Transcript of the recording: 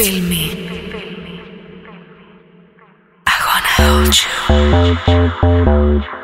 Feel me. I wanna hold you.